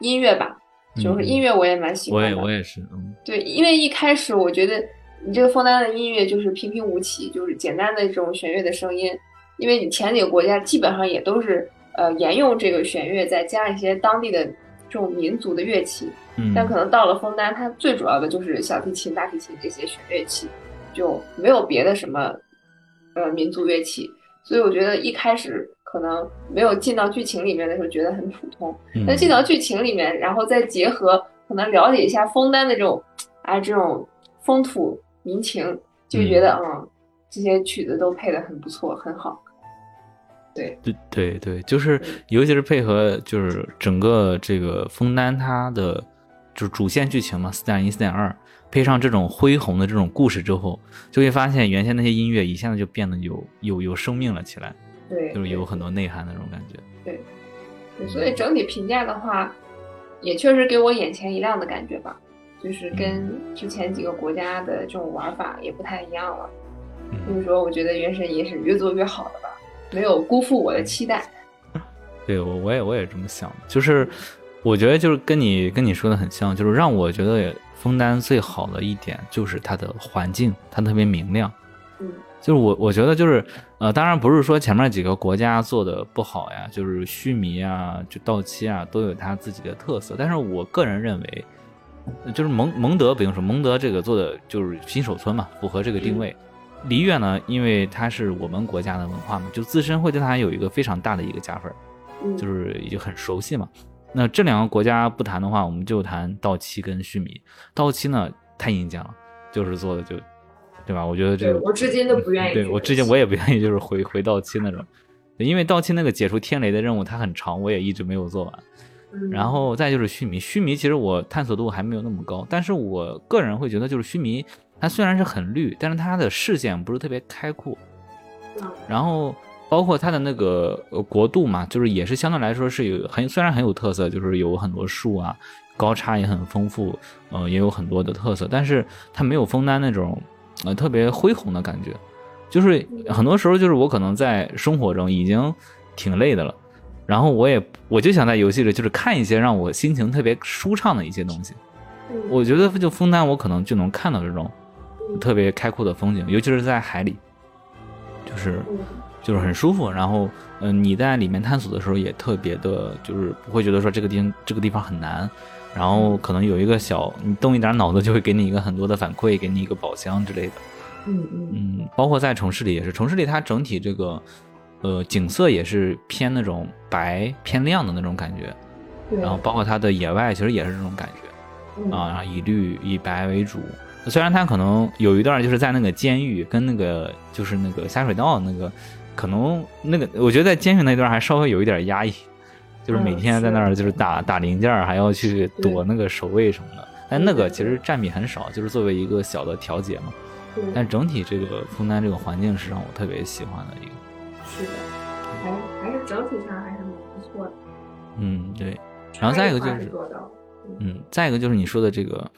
音乐吧，就是音乐我也蛮喜嗯我欢的。也我也是，嗯对，因为一开始我觉得你这个枫丹的音乐就是平平无奇，就是简单的这种弦乐的声音。因为你前几个国家基本上也都是呃沿用这个弦乐，再加一些当地的这种民族的乐器。嗯，但可能到了枫丹，它最主要的就是小提琴、大提琴这些弦乐器，就没有别的什么呃民族乐器。所以我觉得一开始可能没有进到剧情里面的时候觉得很普通，嗯但进到剧情里面，然后再结合可能了解一下枫丹的这种啊这种风土民情，就觉得嗯这些曲子都配得很不错，很好。对对对对，就是尤其是配合就是整个这个枫丹它的就是主线剧情嘛，四点一、四点二，配上这种恢宏的这种故事之后，就会发现原先那些音乐一下子就变得有有有生命了起来，对，就是有很多内涵的那种感觉。对，所以整体评价的话，也确实给我眼前一亮的感觉吧。就是跟之前几个国家的这种玩法也不太一样了。嗯所以说，我觉得原神也是越做越好的吧，没有辜负我的期待。对我我也我也这么想，就是我觉得就是跟你跟你说的很像，就是让我觉得枫丹最好的一点就是它的环境，它特别明亮。嗯就是我我觉得就是呃，当然不是说前面几个国家做的不好呀，就是须弥啊，就到期啊，都有它自己的特色。但是我个人认为，呃就是蒙蒙德，不用说蒙德这个做的就是新手村嘛，符合这个定位。璃月呢，因为它是我们国家的文化嘛，就自身会对它有一个非常大的一个加分。嗯，就是已经很熟悉嘛。那这两个国家不谈的话，我们就谈道奇跟须弥。道奇呢太阴间了，就是做的就，对吧？我觉得这个我至今都不愿意对我至今我也不愿意，就是回回道奇那种，因为道奇那个解除天雷的任务它很长，我也一直没有做完。嗯。然后再就是须弥，须弥其实我探索度还没有那么高，但是我个人会觉得就是须弥，它虽然是很绿，但是它的视线不是特别开阔。嗯。然后包括它的那个呃国度嘛，就是也是相对来说是有很虽然很有特色，就是有很多树啊，高差也很丰富，呃，也有很多的特色，但是它没有枫丹那种呃特别恢宏的感觉，就是很多时候就是我可能在生活中已经挺累的了，然后我也我就想在游戏里就是看一些让我心情特别舒畅的一些东西，嗯我觉得就枫丹我可能就能看到这种特别开阔的风景，尤其是在海里，就是。嗯就是很舒服。然后，嗯、你在里面探索的时候也特别的，就是不会觉得说这个地方这个地方很难，然后可能有一个小你动一点脑子就会给你一个很多的反馈，给你一个宝箱之类的。嗯嗯嗯，包括在城市里也是，城市里它整体这个呃景色也是偏那种白偏亮的那种感觉，然后包括它的野外其实也是这种感觉。嗯啊，然后以绿以白为主。虽然它可能有一段就是在那个监狱跟那个就是那个下水道那个，可能那个我觉得在监狱那段还稍微有一点压抑，就是每嗯天在那儿就是打打零件，还要去躲那个守卫什么的。但那个其实占比很少，就是作为一个小的调节嘛。但整体这个枫丹这个环境是让我特别喜欢的一个。是的，还还是整体上还是蛮不错的。嗯，对。然后再一个就是，嗯，再一个就是你说的这个，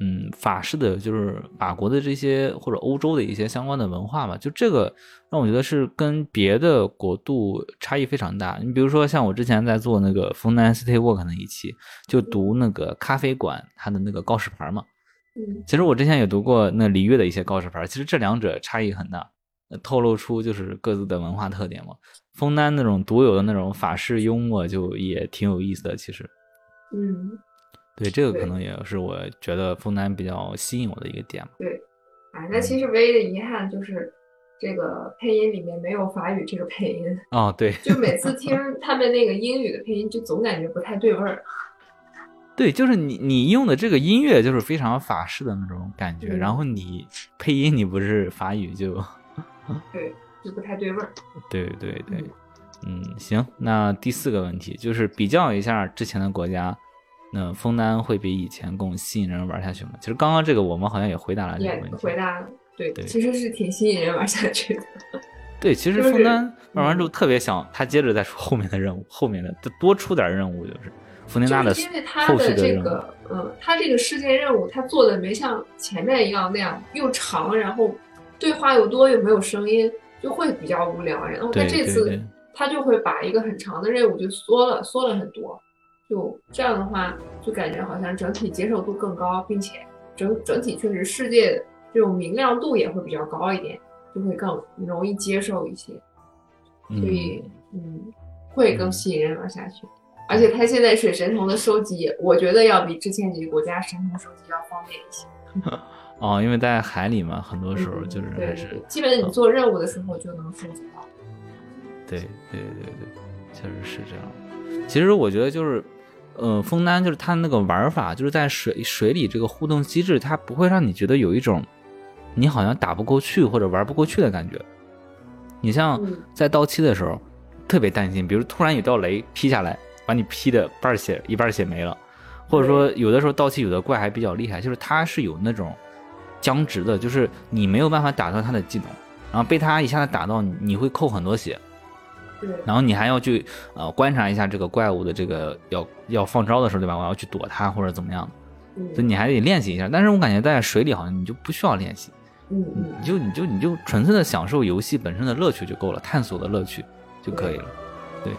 嗯，法式的就是法国的这些或者欧洲的一些相关的文化嘛，就这个让我觉得是跟别的国度差异非常大。你比如说像我之前在做那个枫丹 City Walk 那一期，就读那个咖啡馆它的那个告示牌嘛。嗯其实我之前也读过那璃月的一些告示牌，其实这两者差异很大，呃透露出就是各自的文化特点嘛。枫丹那种独有的那种法式幽默就也挺有意思的，其实。嗯，对，这个可能也是我觉得枫丹比较吸引我的一个点嘛。对。哎，那其实唯一的遗憾就是这个配音里面没有法语这个配音，哦，对，就每次 听他们那个英语的配音，就总感觉不太对味儿。对，就是你你用的这个音乐就是非常法式的那种感觉，嗯然后你配音你不是法语就，对，就不太对味儿。对对对，嗯，行，那第四个问题就是比较一下之前的国家，那枫丹会比以前更吸引人玩下去吗？其实刚刚这个我们好像也回答了这个问题。回答了，对，对其实是挺吸引人玩下去的。对，其实就是枫丹玩完之嗯后特别想他接着再说后面的任务，后面的多出点任务就是弗内纳的因为他后续的这。个，嗯，他这个事件任务，他做的没像前面一样那样又长，然后对话又多又没有声音，就会比较无聊。然后他这次他就会把一个很长的任务就缩了，缩了很多。就这样的话，就感觉好像整体接受度更高，并且整整体确实世界这种明亮度也会比较高一点，就会更容易接受一些。所以，嗯，会更吸引人玩下去。而且它现在水神童的收集，我觉得要比之前几个国家神童收集要方便一些。哦，因为在海里嘛，很多时候就是还是对，基本你做任务的时候就能收集到。对对对对，确实是这样。其实我觉得就是，呃，枫丹就是它那个玩法，就是在水水里这个互动机制，它不会让你觉得有一种你好像打不过去或者玩不过去的感觉。你像嗯在到期的时候，特别担心，比如突然有道雷劈下来，把你劈的半血一半血没了，或者说有的时候到期有的怪还比较厉害，就是它是有那种僵直的，就是你没有办法打到他的技能，然后被他一下子打到你，会扣很多血。对，然后你还要去呃观察一下这个怪物的这个要要放招的时候，对吧？我要去躲它或者怎么样。所以你还得练习一下。但是我感觉在水里好像你就不需要练习，嗯嗯，你就你就你就纯粹的享受游戏本身的乐趣就够了，探索的乐趣就可以了。对，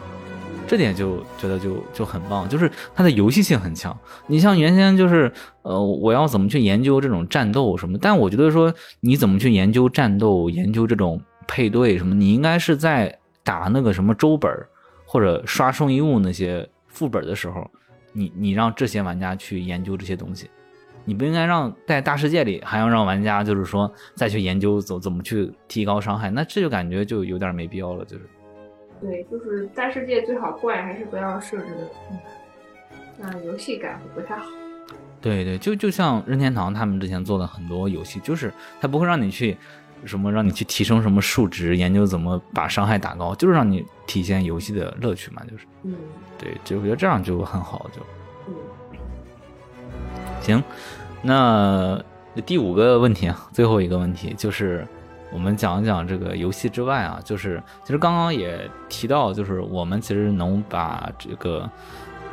这点就觉得就就很棒，就是它的游戏性很强。你像原先就是呃，我要怎么去研究这种战斗什么？但我觉得说你怎么去研究战斗，研究这种配对什么，你应该是在打那个什么周本儿或者刷圣遗物那些副本的时候，你你让这些玩家去研究这些东西。你不应该让在大世界里还要让玩家就是说再去研究怎怎么去提高伤害，那这就感觉就有点没必要了，就是。对，就是大世界最好怪还是不要设置的那样游戏感不太好。对对，就就像任天堂他们之前做的很多游戏，就是他不会让你去什么让你去提升什么数值，研究怎么把伤害打高，就是让你体现游戏的乐趣嘛，就是。嗯，对，就我觉得这样就很好，就。嗯，行，那第五个问题啊，最后一个问题就是。我们讲一讲这个游戏之外啊，就是其实刚刚也提到，就是我们其实能把这个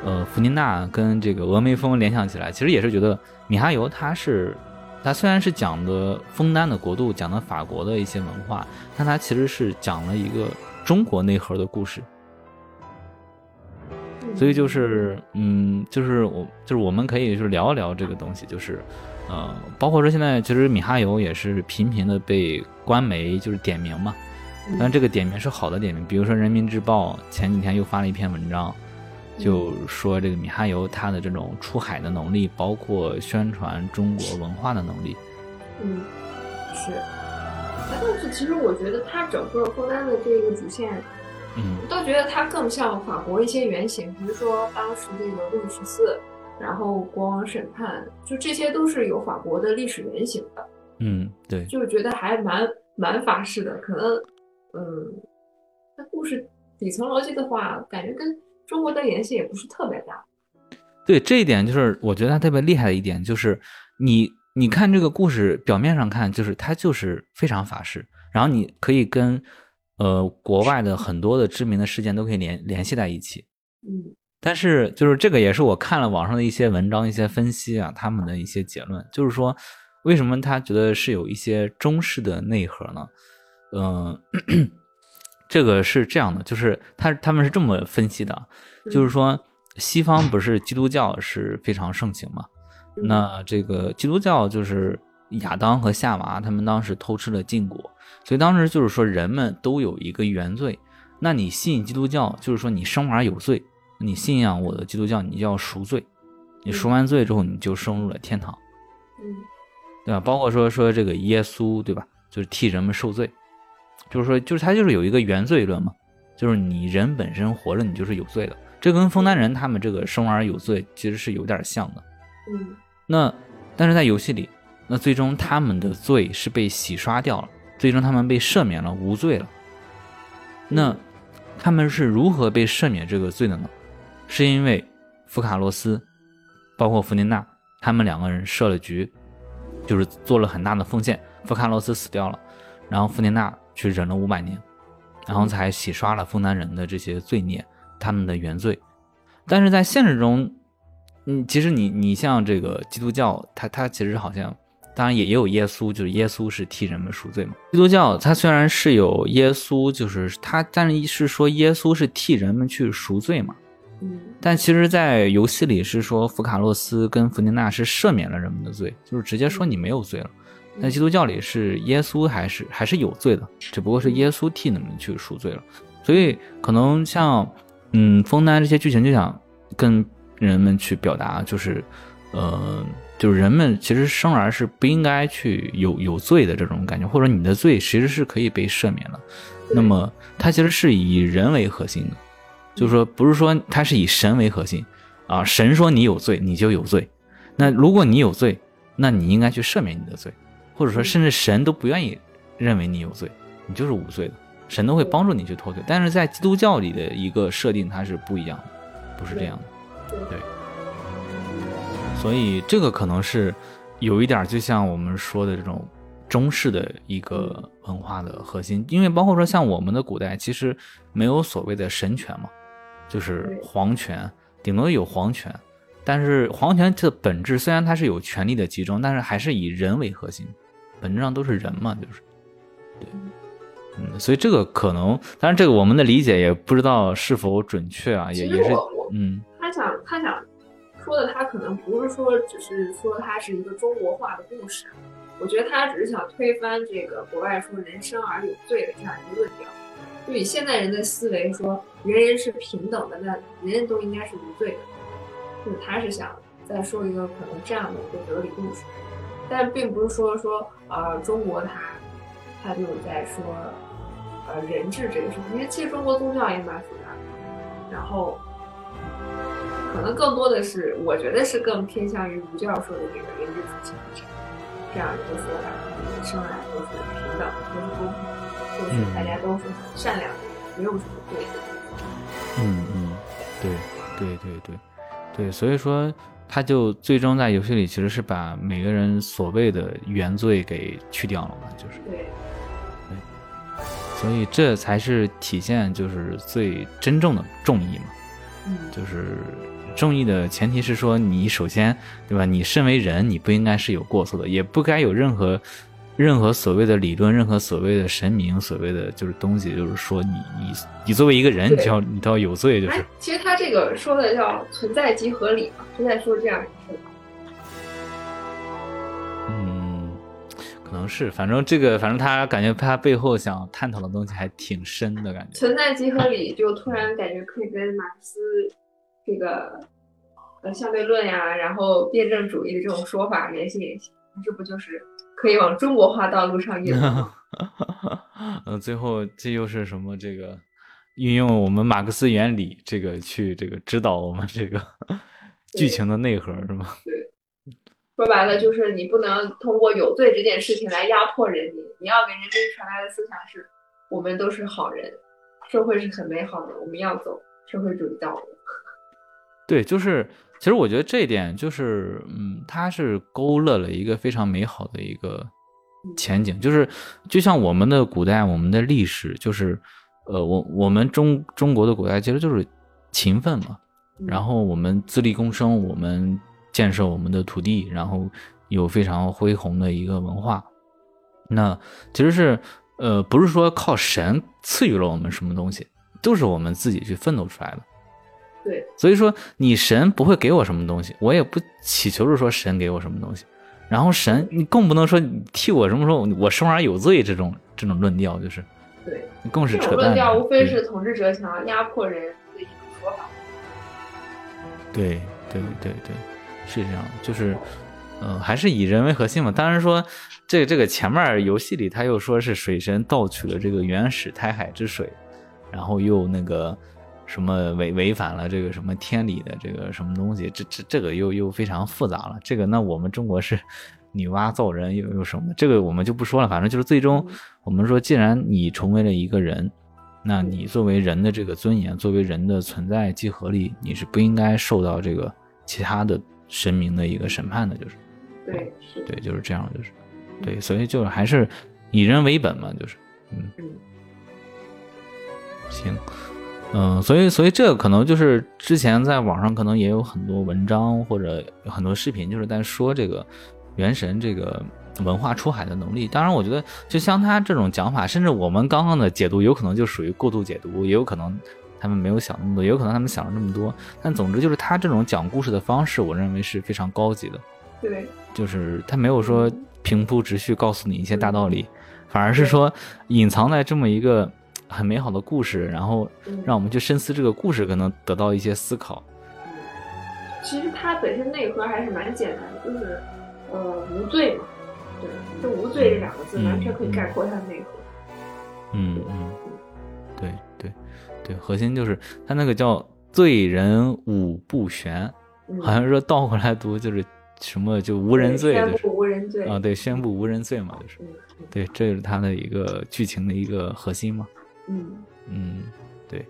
呃弗宁娜跟这个峨眉峰联想起来，其实也是觉得米哈游它是它虽然是讲的枫丹的国度，讲的法国的一些文化，但它其实是讲了一个中国内核的故事。所以就是嗯，就是我就是我们可以就是聊一聊这个东西，就是呃，包括说现在其实米哈游也是频频的被。官媒就是点名嘛，但这个点名是好的点名，比如说人民日报前几天又发了一篇文章，就说这个米哈游它的这种出海的能力，包括宣传中国文化的能力。嗯，是。但是其实我觉得它整个枫丹的这个主线，嗯，都觉得它更像法国一些原型，比如说当时这个路易十四，然后国王审判，就这些都是有法国的历史原型的。嗯，对，就是觉得还蛮蛮法式的，可能，嗯，那故事底层逻辑的话，感觉跟中国的联系也不是特别大。对，这一点就是我觉得他特别厉害的一点，就是你你看这个故事表面上看，就是它就是非常法式，然后你可以跟呃国外的很多的知名的事件都可以联联系在一起。嗯，但是就是这个也是我看了网上的一些文章、一些分析啊，他们的一些结论，就是说。为什么他觉得是有一些中式的内核呢？嗯，这个是这样的，就是他他们是这么分析的，就是说西方不是基督教是非常盛行嘛？那这个基督教就是亚当和夏娃他们当时偷吃了禁果，所以当时就是说人们都有一个原罪。那你信基督教，就是说你生而有罪，你信仰我的基督教，你就要赎罪，你赎完罪之后，你就升入了天堂。嗯。对吧？包括说说这个耶稣，对吧？就是替人们受罪，就是说，就是他就是有一个原罪论嘛，就是你人本身活着，你就是有罪的。这跟枫丹人他们这个生而有罪其实是有点像的。嗯。那但是在游戏里，那最终他们的罪是被洗刷掉了，最终他们被赦免了，无罪了。那他们是如何被赦免这个罪的呢？是因为福卡洛斯，包括弗尼娜，他们两个人设了局。就是做了很大的奉献，福卡洛斯死掉了，然后弗尼娜去忍了五百年，然后才洗刷了枫丹人的这些罪孽，他们的原罪。但是在现实中，嗯，其实你你像这个基督教，它它其实好像，当然也也有耶稣，就是耶稣是替人们赎罪嘛。基督教它虽然是有耶稣，就是他，但是是说耶稣是替人们去赎罪嘛。但其实，在游戏里是说，福卡洛斯跟弗尼娜是赦免了人们的罪，就是直接说你没有罪了。在基督教里是耶稣还是还是有罪的，只不过是耶稣替你们去赎罪了。所以可能像嗯，枫丹这些剧情就想跟人们去表达，就是呃，就是人们其实生而是不应该去有有罪的这种感觉，或者你的罪其实是可以被赦免的。那么它其实是以人为核心的。就是说，不是说他是以神为核心，啊，神说你有罪，你就有罪。那如果你有罪，那你应该去赦免你的罪，或者说，甚至神都不愿意认为你有罪，你就是无罪的，神都会帮助你去脱罪。但是在基督教里的一个设定，它是不一样的，不是这样的，对。所以这个可能是有一点，就像我们说的这种中式的一个文化的核心，因为包括说像我们的古代，其实没有所谓的神权嘛。就是皇权，顶多有皇权，但是皇权的本质虽然它是有权力的集中，但是还是以人为核心，本质上都是人嘛，就是，对，嗯，所以这个可能，当然这个我们的理解也不知道是否准确啊，也也是，嗯，他想他想说的，他可能不是说只是说它是一个中国化的故事，我觉得他只是想推翻这个国外说人生而有罪的这样一个论调，就以现代人的思维说人人是平等的，那人人都应该是无罪的。就是他是想再说一个可能这样的一个哲理故事，但并不是说说呃中国他他就在说呃人治这个事情，因为其实中国宗教也蛮复杂的，然后可能更多的是我觉得是更偏向于儒教说的这个人之初性本善这样一个说法，生来都是平等，都是公平，都是大家都是善良的，没有什么对的。嗯嗯，对对对对。对，所以说他就最终在游戏里其实是把每个人所谓的原罪给去掉了嘛，就是对，对，所以这才是体现就是最真正的正义嘛，嗯，就是正义的前提是说你首先对吧，你身为人你不应该是有过错的，也不该有任何。任何所谓的理论，任何所谓的神明，所谓的就是东西，就是说你你你作为一个人，你就要你都要有罪，就是。其实他这个说的叫存在即合理嘛，就在说这样一个事。嗯，可能是，反正这个，反正他感觉他背后想探讨的东西还挺深的感觉。存在即合理，就突然感觉可以跟马克思这个呃相对论呀，然后辩证主义的这种说法联系联系，这不就是？可以往中国化道路上引。嗯，最后这又是什么？这个运用我们马克思原理，这个去这个指导我们这个 剧情的内核是吗？对，说白了就是你不能通过有罪这件事情来压迫人民，你要给人民传达的思想是：我们都是好人，社会是很美好的，我们要走社会主义道路。对，就是。其实我觉得这一点就是，嗯，它是勾勒了一个非常美好的一个前景，就是就像我们的古代，我们的历史，就是，呃，我我们中中国的古代其实就是勤奋嘛，然后我们自力更生，我们建设我们的土地，然后有非常恢宏的一个文化，那其实是，呃，不是说靠神赐予了我们什么东西，都是我们自己去奋斗出来的。对，所以说你神不会给我什么东西，我也不祈求着说神给我什么东西，然后神你更不能说你替我什么时候我生而有罪这种这种论调就是，对，更是扯淡。论调无非是统治者想要压迫人的一种说法。对对对对，是这样，就是，嗯，还是以人为核心嘛。当然说这个这个前面游戏里他又说是水神盗取了这个原始胎海之水，然后又那个。什么违违反了这个什么天理的这个什么东西？这这这个又又非常复杂了。这个那我们中国是女娲造人又又什么？这个我们就不说了。反正就是最终我们说，既然你成为了一个人，那你作为人的这个尊严，作为人的存在即合理，你是不应该受到这个其他的神明的一个审判的。就是对，对，就是这样，就是对，所以就是还是以人为本嘛，就是嗯，行。嗯，所以，所以这个可能就是之前在网上可能也有很多文章或者很多视频，就是在说这个原神这个文化出海的能力。当然，我觉得就像他这种讲法，甚至我们刚刚的解读，有可能就属于过度解读，也有可能他们没有想那么多，也有可能他们想了那么多。但总之就是他这种讲故事的方式，我认为是非常高级的。对，就是他没有说平铺直叙告诉你一些大道理，反而是说隐藏在这么一个。很美好的故事，然后让我们去深思这个故事，可能得到一些思考。其实它本身内核还是蛮简单的，就是呃无罪嘛，对，就无罪这两个字完全可以概括它的内核。嗯嗯，对对对，核心就是它那个叫罪人五不悬，好像说倒过来读就是什么就无人罪，宣布无人罪啊，对，宣布无人罪嘛，就是对，这是它的一个剧情的一个核心嘛。嗯，对，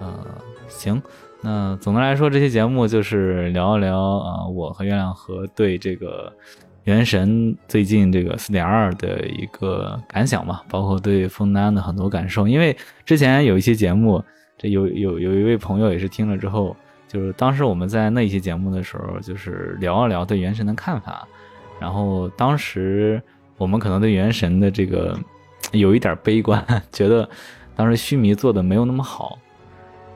呃，行，那总的来说，这期节目就是聊一聊啊，我和月亮河对这个《原神》最近这个四点二的一个感想嘛，包括对枫丹的很多感受。因为之前有一期节目，这有有有一位朋友也是听了之后。就是当时我们在那一期节目的时候，就是聊一聊对《原神》的看法，然后当时我们可能对《原神》的这个 有一点悲观，觉得当时须弥做的没有那么好，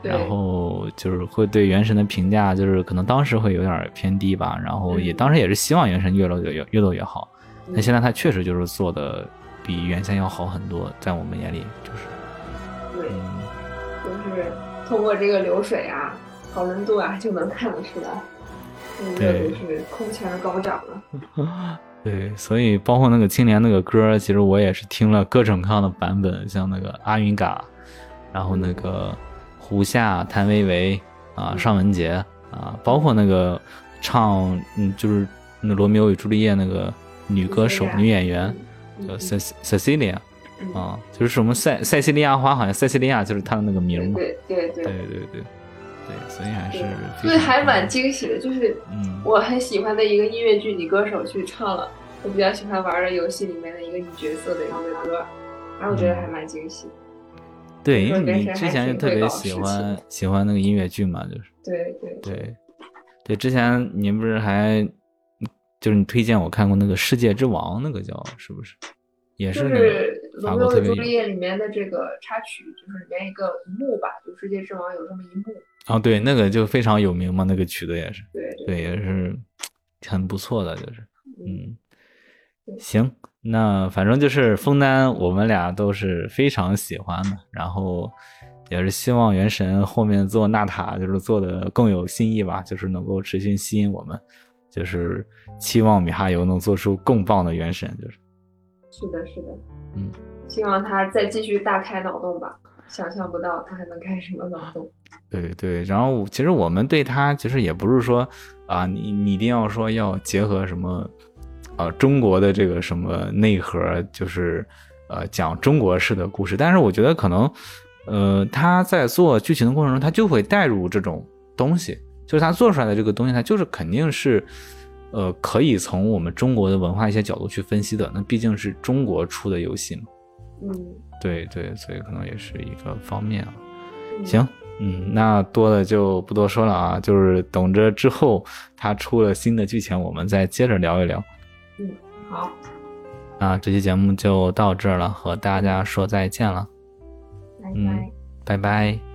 然后就是会对《原神》的评价就是可能当时会有点偏低吧，然后也嗯。当时也是希望《原神》越做越越做越好，嗯。但现在它确实就是做的比原先要好很多，在我们眼里就是，对，嗯，就是通过这个流水啊、讨论度啊，就能看得出来，嗯，热对度是空前高涨了。对，所以包括那个青莲那个歌，其实我也是听了各种各样的版本，像那个阿云嘎，然后那个胡夏、谭维维啊、尚雯婕啊，包括那个唱嗯，就是那《罗密欧与朱丽叶》那个女歌手、女演员叫嗯 Ce Cecilia 嗯。啊，就是什么塞塞西利亚花，好像塞西利亚就是她的那个名嘛。对对对。对对对对，所以还是对，还蛮惊喜的，就是嗯我很喜欢的一个音乐剧女歌手去唱了我比较喜欢玩的游戏里面的一个女角色的一个歌，然后我觉得还蛮惊喜。对，因为你之前就特别喜欢喜欢那个音乐剧嘛，就是。对对对，对，之前您不是还就是你推荐我看过那个《世界之王》，那个叫是不是？也是那是个法《罗密欧与朱丽叶》里面的这个插曲，就是里面一个一幕吧，就世界之王有这么一幕。哦，对，那个就非常有名嘛，那个曲子也是，对对，也是很不错的，就是嗯，行，那反正就是枫丹，我们俩都是非常喜欢的，然后也是希望原神后面做纳塔，就是做的更有新意吧，就是能够持续吸引我们，就是期望米哈游能做出更棒的原神，就是。是的，是的，嗯，希望他再继续大开脑洞吧。想象不到他还能开什么脑洞。对对，然后其实我们对它其实也不是说啊，你你一定要说要结合什么，呃，中国的这个什么内核，就是呃讲中国式的故事。但是我觉得可能，呃，他在做剧情的过程中，他就会带入这种东西，就是他做出来的这个东西，它就是肯定是，呃，可以从我们中国的文化一些角度去分析的。那毕竟是中国出的游戏嘛，嗯，对对，所以可能也是一个方面啊。嗯行，嗯，那多的就不多说了啊，就是等着之后他出了新的剧情，我们再接着聊一聊。嗯，好，那这期节目就到这儿了，和大家说再见了，拜拜。嗯拜拜。